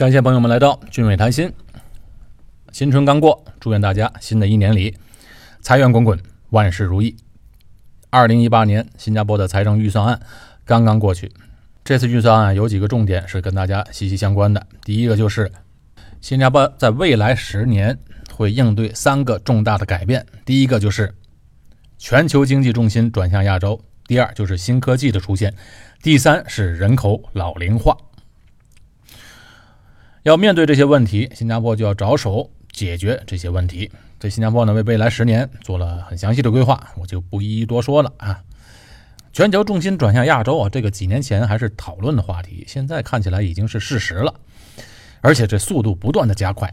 感谢朋友们来到俊伟谈心。新春刚过，祝愿大家新的一年里财源滚滚，万事如意。二零一八年新加坡的财政预算案刚刚过去，这次预算案有几个重点是跟大家息息相关的。第一个就是新加坡在未来十年会应对三个重大的改变，第一个就是全球经济重心转向亚洲，第二就是新科技的出现，第三是人口老龄化。要面对这些问题，新加坡就要着手解决这些问题。这新加坡呢，为未来十年做了很详细的规划，我就不一一多说了啊。全球重心转向亚洲啊，这个几年前还是讨论的话题，现在看起来已经是事实了，而且这速度不断的加快。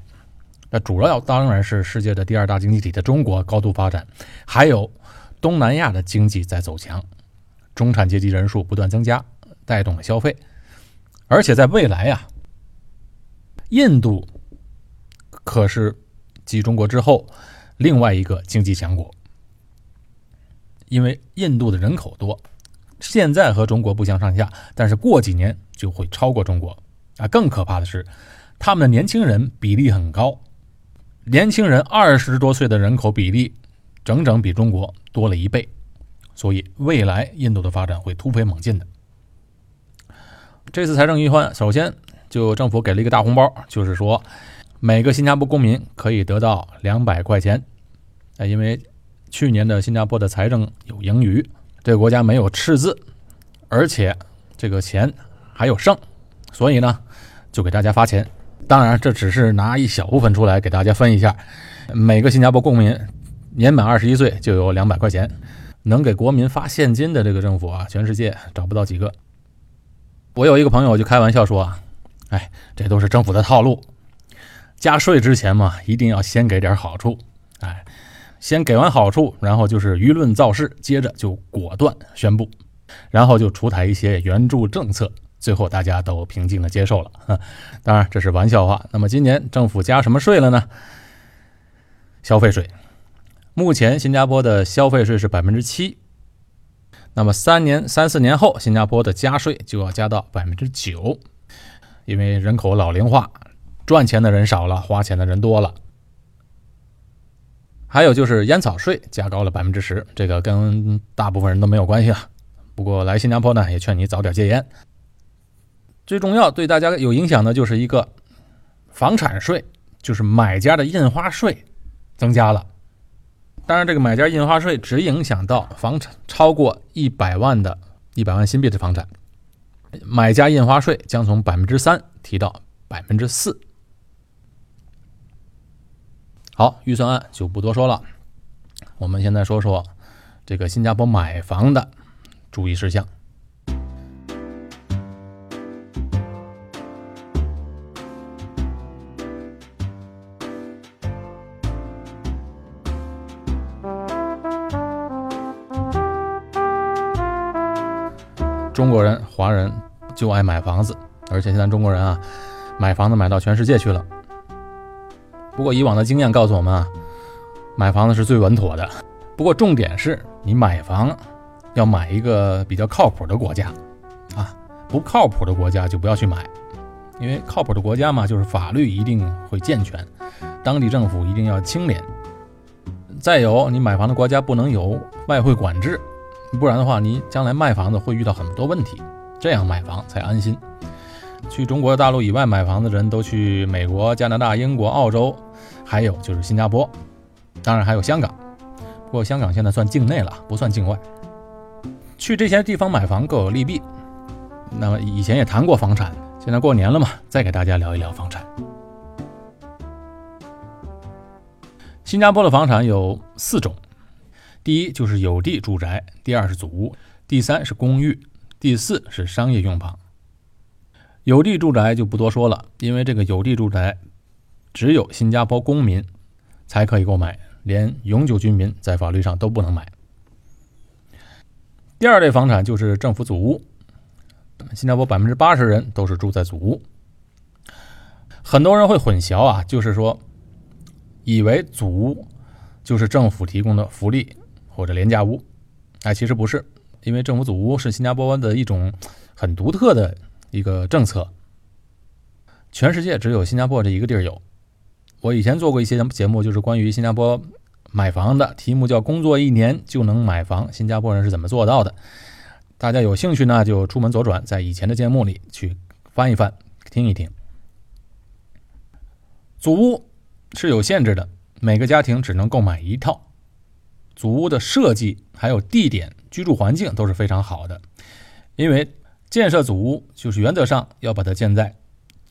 那主要当然是世界的第二大经济体的中国高度发展，还有东南亚的经济在走强，中产阶级人数不断增加，带动了消费，而且在未来呀。印度可是继中国之后另外一个经济强国，因为印度的人口多，现在和中国不相上下，但是过几年就会超过中国。啊，更可怕的是，他们的年轻人比例很高，年轻人二十多岁的人口比例整整比中国多了一倍，所以未来印度的发展会突飞猛进的。这次财政预算首先。就政府给了一个大红包，就是说每个新加坡公民可以得到两百块钱。啊，因为去年的新加坡的财政有盈余，这个国家没有赤字，而且这个钱还有剩，所以呢就给大家发钱。当然，这只是拿一小部分出来给大家分一下。每个新加坡公民年满二十一岁就有两百块钱，能给国民发现金的这个政府啊，全世界找不到几个。我有一个朋友就开玩笑说啊。哎，这都是政府的套路。加税之前嘛，一定要先给点好处。哎，先给完好处，然后就是舆论造势，接着就果断宣布，然后就出台一些援助政策，最后大家都平静的接受了。当然这是玩笑话。那么今年政府加什么税了呢？消费税。目前新加坡的消费税是百分之七。那么三年、三四年后，新加坡的加税就要加到百分之九。因为人口老龄化，赚钱的人少了，花钱的人多了。还有就是烟草税加高了百分之十，这个跟大部分人都没有关系啊。不过来新加坡呢，也劝你早点戒烟。最重要对大家有影响的就是一个房产税，就是买家的印花税增加了。当然，这个买家印花税只影响到房产超过一百万的一百万新币的房产。买家印花税将从百分之三提到百分之四。好，预算案就不多说了。我们现在说说这个新加坡买房的注意事项。中国人、华人就爱买房子，而且现在中国人啊，买房子买到全世界去了。不过以往的经验告诉我们啊，买房子是最稳妥的。不过重点是你买房要买一个比较靠谱的国家啊，不靠谱的国家就不要去买，因为靠谱的国家嘛，就是法律一定会健全，当地政府一定要清廉。再有，你买房的国家不能有外汇管制。不然的话，你将来卖房子会遇到很多问题，这样买房才安心。去中国大陆以外买房的人都去美国、加拿大、英国、澳洲，还有就是新加坡，当然还有香港。不过香港现在算境内了，不算境外。去这些地方买房各有利弊。那么以前也谈过房产，现在过年了嘛，再给大家聊一聊房产。新加坡的房产有四种。第一就是有地住宅，第二是祖屋，第三是公寓，第四是商业用房。有地住宅就不多说了，因为这个有地住宅只有新加坡公民才可以购买，连永久居民在法律上都不能买。第二类房产就是政府祖屋，新加坡百分之八十人都是住在祖屋。很多人会混淆啊，就是说以为祖屋就是政府提供的福利。或者廉价屋，哎，其实不是，因为政府祖屋是新加坡的一种很独特的一个政策。全世界只有新加坡这一个地儿有。我以前做过一些节目，就是关于新加坡买房的，题目叫“工作一年就能买房”，新加坡人是怎么做到的？大家有兴趣呢，就出门左转，在以前的节目里去翻一翻，听一听。祖屋是有限制的，每个家庭只能购买一套。祖屋的设计还有地点、居住环境都是非常好的，因为建设祖屋就是原则上要把它建在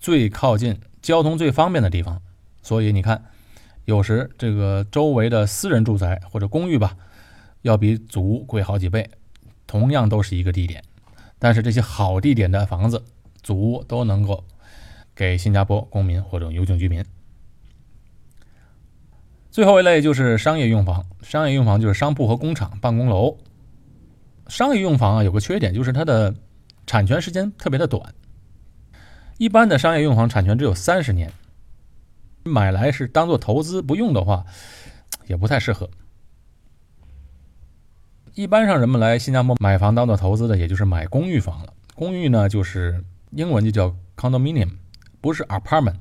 最靠近交通最方便的地方。所以你看，有时这个周围的私人住宅或者公寓吧，要比祖屋贵好几倍。同样都是一个地点，但是这些好地点的房子、祖屋都能够给新加坡公民或者永久居民。最后一类就是商业用房，商业用房就是商铺和工厂、办公楼。商业用房啊，有个缺点就是它的产权时间特别的短，一般的商业用房产权只有三十年，买来是当做投资不用的话，也不太适合。一般上人们来新加坡买房当做投资的，也就是买公寓房了。公寓呢，就是英文就叫 condominium，不是 apartment。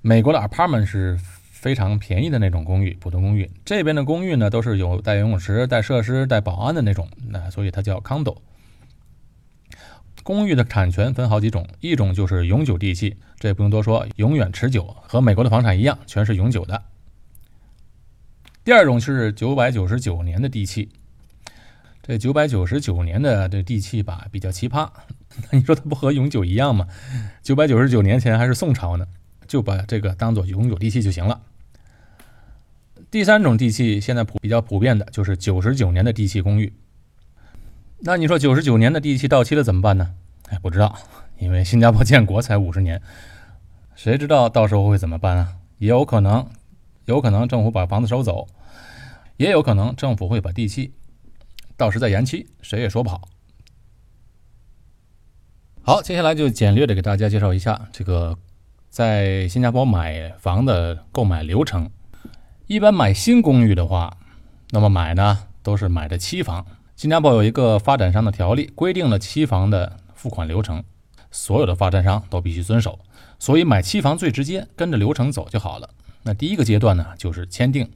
美国的 apartment 是非常便宜的那种公寓，普通公寓。这边的公寓呢，都是有带游泳池、带设施、带保安的那种，那所以它叫 condo。公寓的产权分好几种，一种就是永久地契，这也不用多说，永远持久，和美国的房产一样，全是永久的。第二种是九百九十九年的地契。这九百九十九年的这地契吧，比较奇葩。你说它不和永久一样吗？九百九十九年前还是宋朝呢，就把这个当做永久地契就行了。第三种地契现在普比较普遍的就是九十九年的地契公寓。那你说九十九年的地契到期了怎么办呢？哎，不知道，因为新加坡建国才五十年，谁知道到时候会怎么办啊？也有可能，有可能政府把房子收走，也有可能政府会把地契。到时再延期，谁也说不好。好，接下来就简略的给大家介绍一下这个在新加坡买房的购买流程。一般买新公寓的话，那么买呢都是买的期房。新加坡有一个发展商的条例，规定了期房的付款流程，所有的发展商都必须遵守。所以买期房最直接，跟着流程走就好了。那第一个阶段呢，就是签订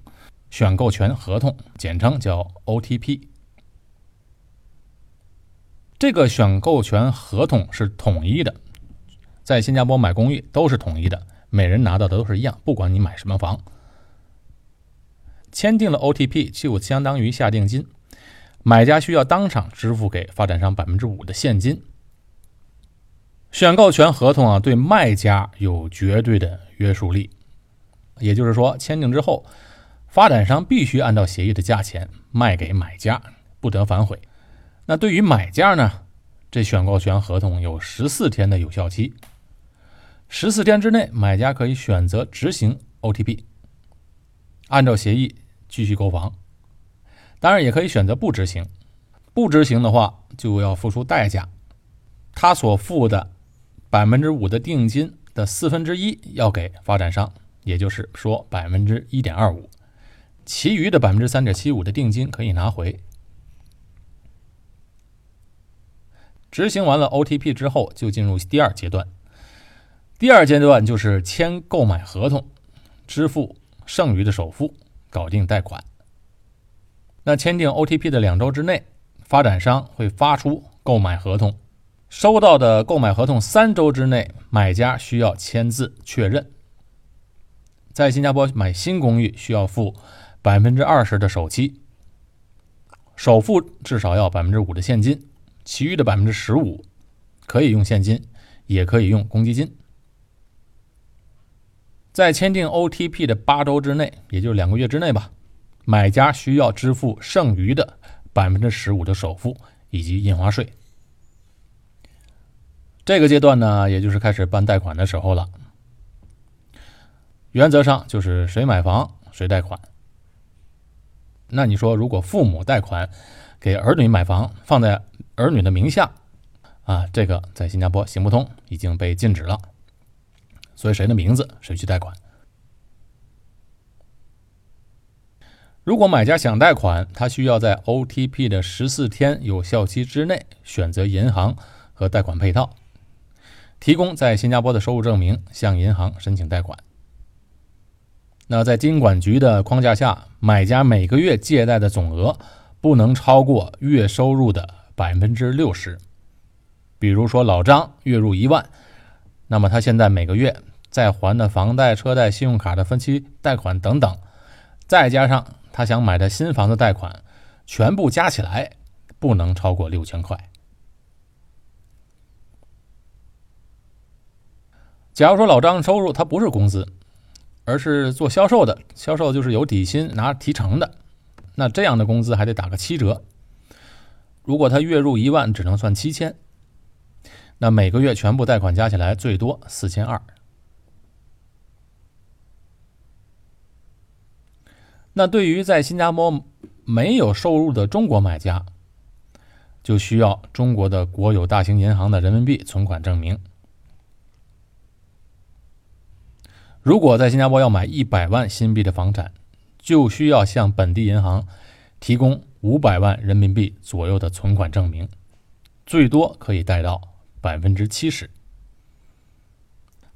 选购权合同，简称叫 OTP。这个选购权合同是统一的，在新加坡买公寓都是统一的，每人拿到的都是一样，不管你买什么房。签订了 OTP 就相当于下定金，买家需要当场支付给发展商百分之五的现金。选购权合同啊，对卖家有绝对的约束力，也就是说，签订之后，发展商必须按照协议的价钱卖给买家，不得反悔。那对于买家呢？这选购权合同有十四天的有效期，十四天之内，买家可以选择执行 OTP，按照协议继续购房。当然，也可以选择不执行。不执行的话，就要付出代价。他所付的百分之五的定金的四分之一要给发展商，也就是说百分之一点二五，其余的百分之三点七五的定金可以拿回。执行完了 OTP 之后，就进入第二阶段。第二阶段就是签购买合同，支付剩余的首付，搞定贷款。那签订 OTP 的两周之内，发展商会发出购买合同。收到的购买合同三周之内，买家需要签字确认。在新加坡买新公寓需要付百分之二十的首期，首付至少要百分之五的现金。其余的百分之十五可以用现金，也可以用公积金。在签订 OTP 的八周之内，也就是两个月之内吧，买家需要支付剩余的百分之十五的首付以及印花税。这个阶段呢，也就是开始办贷款的时候了。原则上就是谁买房谁贷款。那你说，如果父母贷款给儿女买房，放在儿女的名下，啊，这个在新加坡行不通，已经被禁止了。所以谁的名字谁去贷款。如果买家想贷款，他需要在 OTP 的十四天有效期之内选择银行和贷款配套。提供在新加坡的收入证明，向银行申请贷款。那在金管局的框架下，买家每个月借贷的总额不能超过月收入的百分之六十。比如说老张月入一万，那么他现在每个月在还的房贷、车贷、信用卡的分期贷款等等，再加上他想买的新房子贷款，全部加起来不能超过六千块。假如说老张收入他不是工资。而是做销售的，销售就是有底薪拿提成的，那这样的工资还得打个七折。如果他月入一万，只能算七千，那每个月全部贷款加起来最多四千二。那对于在新加坡没有收入的中国买家，就需要中国的国有大型银行的人民币存款证明。如果在新加坡要买一百万新币的房产，就需要向本地银行提供五百万人民币左右的存款证明，最多可以贷到百分之七十。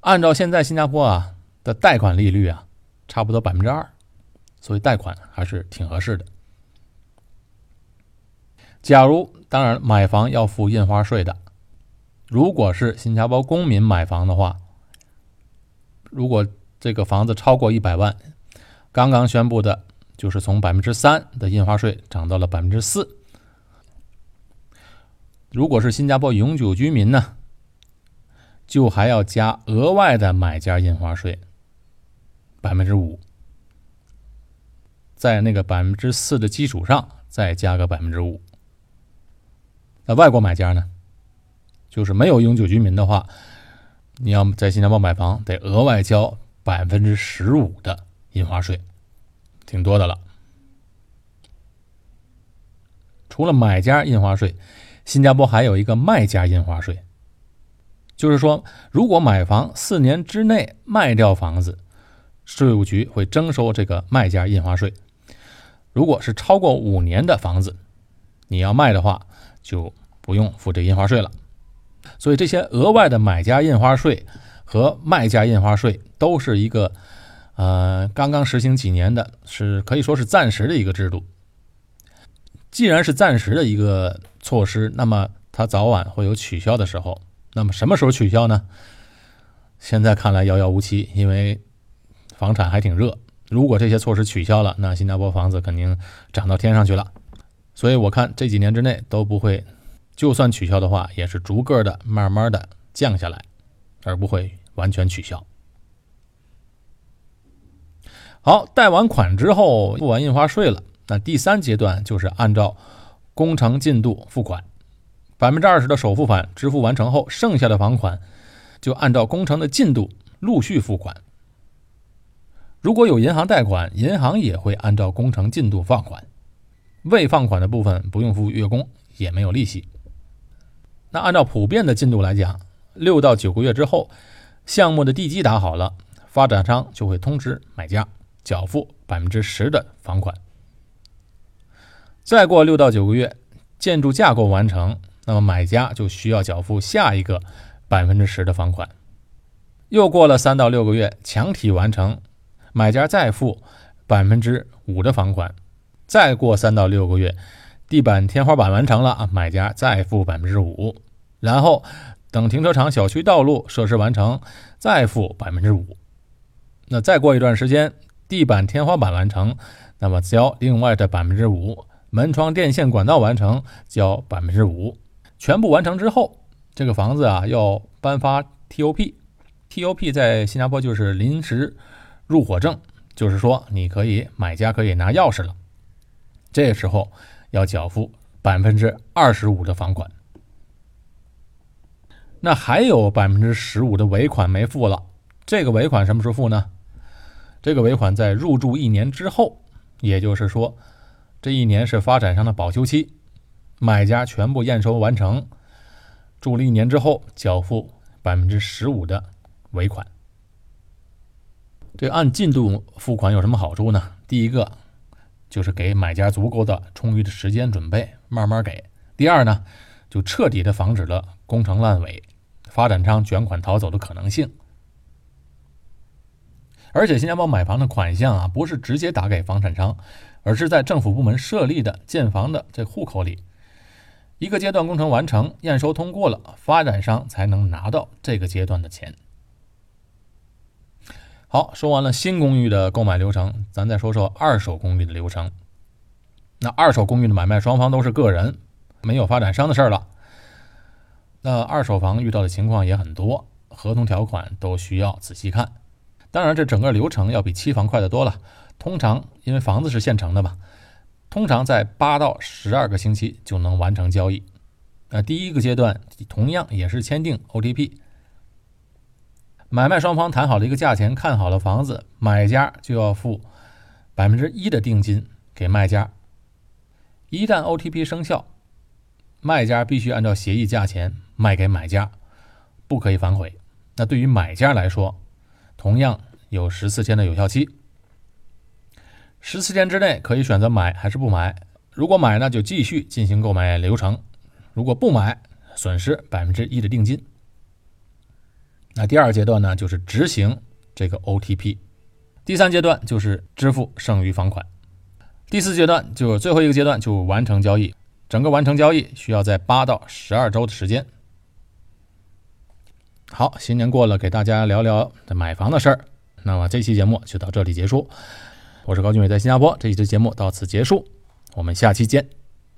按照现在新加坡啊的贷款利率啊，差不多百分之二，所以贷款还是挺合适的。假如当然买房要付印花税的，如果是新加坡公民买房的话。如果这个房子超过一百万，刚刚宣布的就是从百分之三的印花税涨到了百分之四。如果是新加坡永久居民呢，就还要加额外的买家印花税百分之五，在那个百分之四的基础上再加个百分之五。那外国买家呢，就是没有永久居民的话。你要在新加坡买房，得额外交百分之十五的印花税，挺多的了。除了买家印花税，新加坡还有一个卖家印花税，就是说，如果买房四年之内卖掉房子，税务局会征收这个卖家印花税；如果是超过五年的房子，你要卖的话，就不用付这印花税了。所以这些额外的买家印花税和卖家印花税都是一个，呃，刚刚实行几年的，是可以说是暂时的一个制度。既然是暂时的一个措施，那么它早晚会有取消的时候。那么什么时候取消呢？现在看来遥遥无期，因为房产还挺热。如果这些措施取消了，那新加坡房子肯定涨到天上去了。所以我看这几年之内都不会。就算取消的话，也是逐个的、慢慢的降下来，而不会完全取消。好，贷完款之后付完印花税了，那第三阶段就是按照工程进度付款，百分之二十的首付款支付完成后，剩下的房款就按照工程的进度陆续付款。如果有银行贷款，银行也会按照工程进度放款，未放款的部分不用付月供，也没有利息。那按照普遍的进度来讲，六到九个月之后，项目的地基打好了，发展商就会通知买家缴付百分之十的房款。再过六到九个月，建筑架构完成，那么买家就需要缴付下一个百分之十的房款。又过了三到六个月，墙体完成，买家再付百分之五的房款。再过三到六个月。地板、天花板完成了啊，买家再付百分之五，然后等停车场、小区道路设施完成，再付百分之五。那再过一段时间，地板、天花板完成，那么交另外的百分之五。门窗、电线、管道完成，交百分之五。全部完成之后，这个房子啊要颁发 TOP，TOP 在新加坡就是临时入伙证，就是说你可以买家可以拿钥匙了。这时候。要缴付百分之二十五的房款，那还有百分之十五的尾款没付了。这个尾款什么时候付呢？这个尾款在入住一年之后，也就是说，这一年是发展商的保修期，买家全部验收完成，住了一年之后缴付百分之十五的尾款。这按进度付款有什么好处呢？第一个。就是给买家足够的充裕的时间准备，慢慢给。第二呢，就彻底的防止了工程烂尾，发展商卷款逃走的可能性。而且新加坡买房的款项啊，不是直接打给房产商，而是在政府部门设立的建房的这户口里。一个阶段工程完成，验收通过了，发展商才能拿到这个阶段的钱。好，说完了新公寓的购买流程，咱再说说二手公寓的流程。那二手公寓的买卖双方都是个人，没有发展商的事儿了。那二手房遇到的情况也很多，合同条款都需要仔细看。当然，这整个流程要比期房快得多了。通常，因为房子是现成的嘛，通常在八到十二个星期就能完成交易。那第一个阶段同样也是签订 OTP，买卖双方谈好了一个价钱，看好了房子，买家就要付百分之一的定金给卖家。一旦 OTP 生效，卖家必须按照协议价钱卖给买家，不可以反悔。那对于买家来说，同样有十四天的有效期，十四天之内可以选择买还是不买。如果买呢，就继续进行购买流程；如果不买，损失百分之一的定金。那第二阶段呢，就是执行这个 OTP；第三阶段就是支付剩余房款；第四阶段就最后一个阶段就完成交易。整个完成交易需要在八到十二周的时间。好，新年过了，给大家聊聊买房的事儿。那么这期节目就到这里结束。我是高俊伟，在新加坡。这一期节目到此结束，我们下期见。